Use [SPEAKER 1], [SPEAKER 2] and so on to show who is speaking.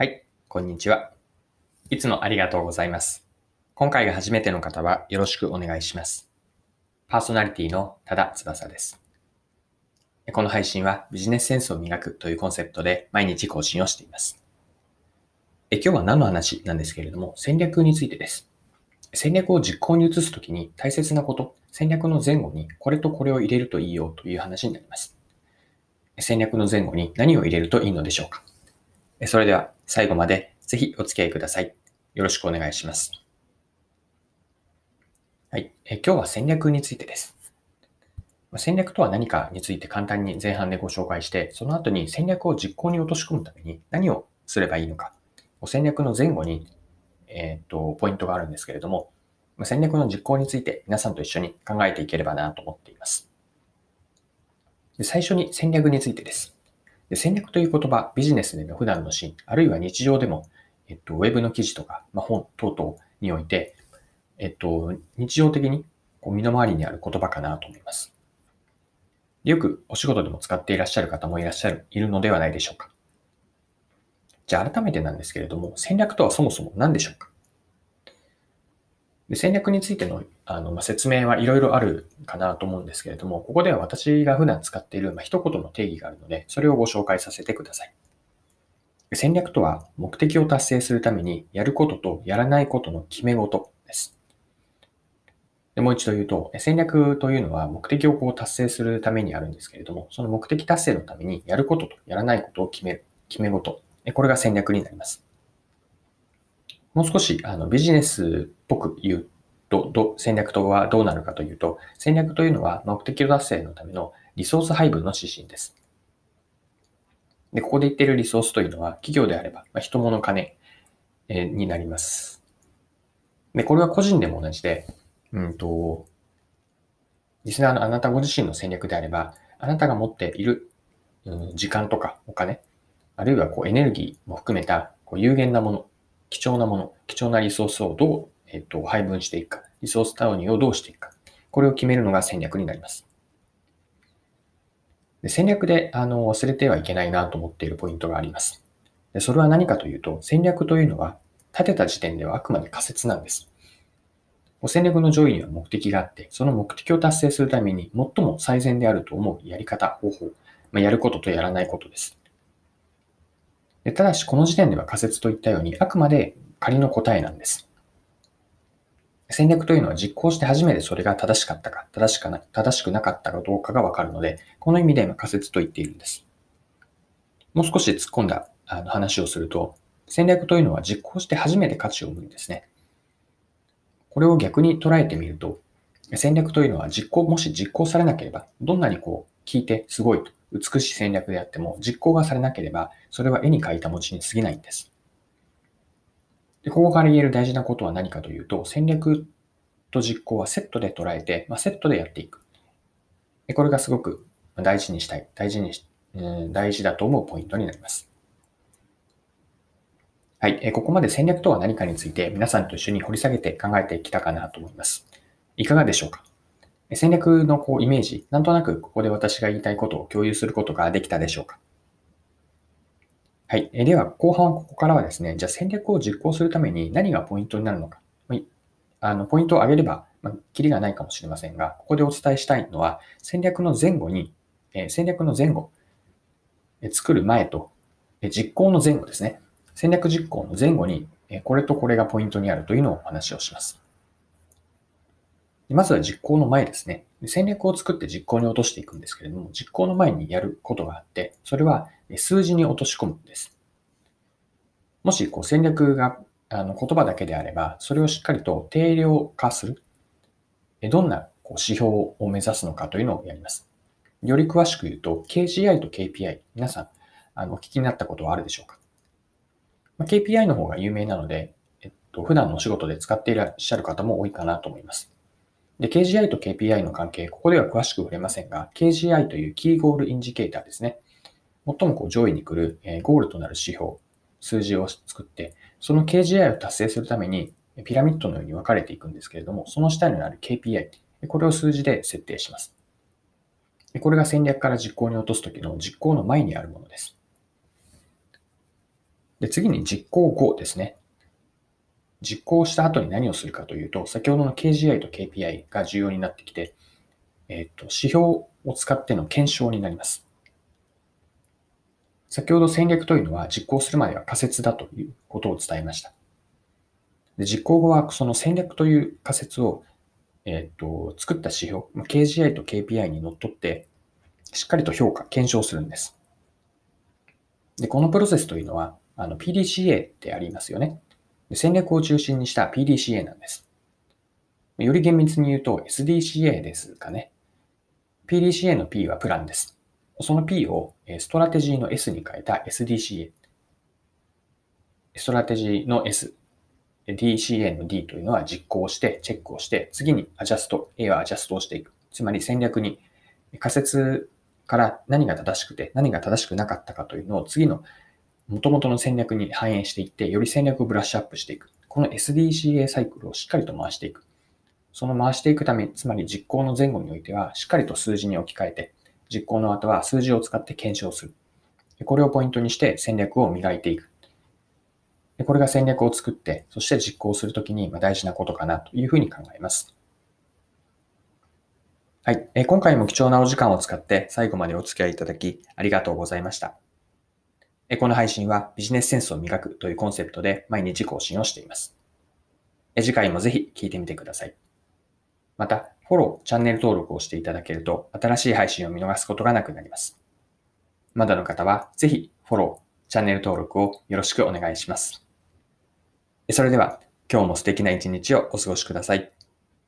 [SPEAKER 1] はい、こんにちは。いつもありがとうございます。今回が初めての方はよろしくお願いします。パーソナリティの多田翼です。この配信はビジネスセンスを磨くというコンセプトで毎日更新をしています。え今日は何の話なんですけれども、戦略についてです。戦略を実行に移すときに大切なこと、戦略の前後にこれとこれを入れるといいよという話になります。戦略の前後に何を入れるといいのでしょうかそれでは最後までぜひお付き合いください。よろしくお願いします。はい。え今日は戦略についてです。戦略とは何かについて簡単に前半でご紹介して、その後に戦略を実行に落とし込むために何をすればいいのか。戦略の前後に、えー、とポイントがあるんですけれども、戦略の実行について皆さんと一緒に考えていければなと思っています。で最初に戦略についてです。で戦略という言葉、ビジネスでの普段のシーン、あるいは日常でも、えっと、ウェブの記事とか、まあ、本等々において、えっと、日常的にこう身の回りにある言葉かなと思います。よくお仕事でも使っていらっしゃる方もいらっしゃる、いるのではないでしょうか。じゃあ改めてなんですけれども、戦略とはそもそも何でしょうか？で戦略についてのあの、まあ、説明はいろいろあるかなと思うんですけれども、ここでは私が普段使っている、まあ、一言の定義があるので、それをご紹介させてください。戦略とは、目的を達成するためにやることとやらないことの決め事です。でもう一度言うと、戦略というのは目的をこう達成するためにあるんですけれども、その目的達成のためにやることとやらないことを決める、決め事。これが戦略になります。もう少しあのビジネスっぽく言うと、ど戦略とはどうなるかというと、戦略というのは目的達成のためのリソース配分の指針です。で、ここで言っているリソースというのは、企業であれば、まあ、人物金、え、になります。で、これは個人でも同じで、うんと、リスナーのあなたご自身の戦略であれば、あなたが持っている、うん、時間とかお金、あるいはこうエネルギーも含めたこう有限なもの、貴重なもの、貴重なリソースをどう、えっと、配分していくか、リソース投入をどうしていくか、これを決めるのが戦略になります。で戦略であの忘れてはいけないなと思っているポイントがありますで。それは何かというと、戦略というのは立てた時点ではあくまで仮説なんです。戦略の上位には目的があって、その目的を達成するために最も最善であると思うやり方、方法、まあ、やることとやらないことです。でただし、この時点では仮説といったように、あくまで仮の答えなんです。戦略というのは実行して初めてそれが正しかったか、正しかな正しくなかったかどうかがわかるので、この意味で今仮説と言っているんです。もう少し突っ込んだ話をすると、戦略というのは実行して初めて価値を生むんですね。これを逆に捉えてみると、戦略というのは実行、もし実行されなければ、どんなにこう聞いてすごいと、美しい戦略であっても実行がされなければ、それは絵に描いた餅に過ぎないんです。でここから言える大事なことは何かというと、戦略と実行はセットで捉えて、まあ、セットでやっていく。でこれがすごく大事にしたい、大事にし、うん、大事だと思うポイントになります。はい、えここまで戦略とは何かについて皆さんと一緒に掘り下げて考えてきたかなと思います。いかがでしょうか？戦略のこうイメージ、なんとなくここで私が言いたいことを共有することができたでしょうか？はい。えでは、後半ここからはですね、じゃあ戦略を実行するために何がポイントになるのか。あのポイントを挙げれば、まあ、キリがないかもしれませんが、ここでお伝えしたいのは、戦略の前後に、え、戦略の前後、え、作る前と、え、実行の前後ですね。戦略実行の前後に、えこれとこれがポイントにあるというのをお話をします。まずは実行の前ですね。戦略を作って実行に落としていくんですけれども、実行の前にやることがあって、それは数字に落とし込むんです。もしこう戦略があの言葉だけであれば、それをしっかりと定量化する。どんなこう指標を目指すのかというのをやります。より詳しく言うと、KGI と KPI、皆さんあのお聞きになったことはあるでしょうか、ま、?KPI の方が有名なので、えっと、普段のお仕事で使っていらっしゃる方も多いかなと思います。で、KGI と KPI の関係、ここでは詳しく触れませんが、KGI というキーゴールインジケーターですね。最もこう上位に来る、え、ゴールとなる指標、数字を作って、その KGI を達成するためにピラミッドのように分かれていくんですけれども、その下にある KPI、これを数字で設定します。これが戦略から実行に落とすときの実行の前にあるものです。で、次に実行後ですね。実行した後に何をするかというと、先ほどの KGI と KPI が重要になってきて、えっ、と、指標を使っての検証になります。先ほど戦略というのは実行するまでは仮説だということを伝えました。で実行後はその戦略という仮説を、えっ、と、作った指標、KGI と KPI にのっとって、しっかりと評価、検証するんです。で、このプロセスというのは、あの PDCA ってありますよね。戦略を中心にした PDCA なんです。より厳密に言うと SDCA ですかね。PDCA の P はプランです。その P をストラテジーの S に変えた SDCA。ストラテジーの S、DCA の D というのは実行して、チェックをして、次にアジャスト、A はアジャストをしていく。つまり戦略に仮説から何が正しくて何が正しくなかったかというのを次の元々の戦略に反映していって、より戦略をブラッシュアップしていく。この SDCA サイクルをしっかりと回していく。その回していくため、つまり実行の前後においては、しっかりと数字に置き換えて、実行の後は数字を使って検証する。これをポイントにして戦略を磨いていく。これが戦略を作って、そして実行するときに大事なことかなというふうに考えます。はい。今回も貴重なお時間を使って最後までお付き合いいただきありがとうございました。この配信はビジネスセンスを磨くというコンセプトで毎日更新をしています。次回もぜひ聞いてみてください。また、フォロー、チャンネル登録をしていただけると新しい配信を見逃すことがなくなります。まだの方はぜひフォロー、チャンネル登録をよろしくお願いします。それでは今日も素敵な一日をお過ごしください。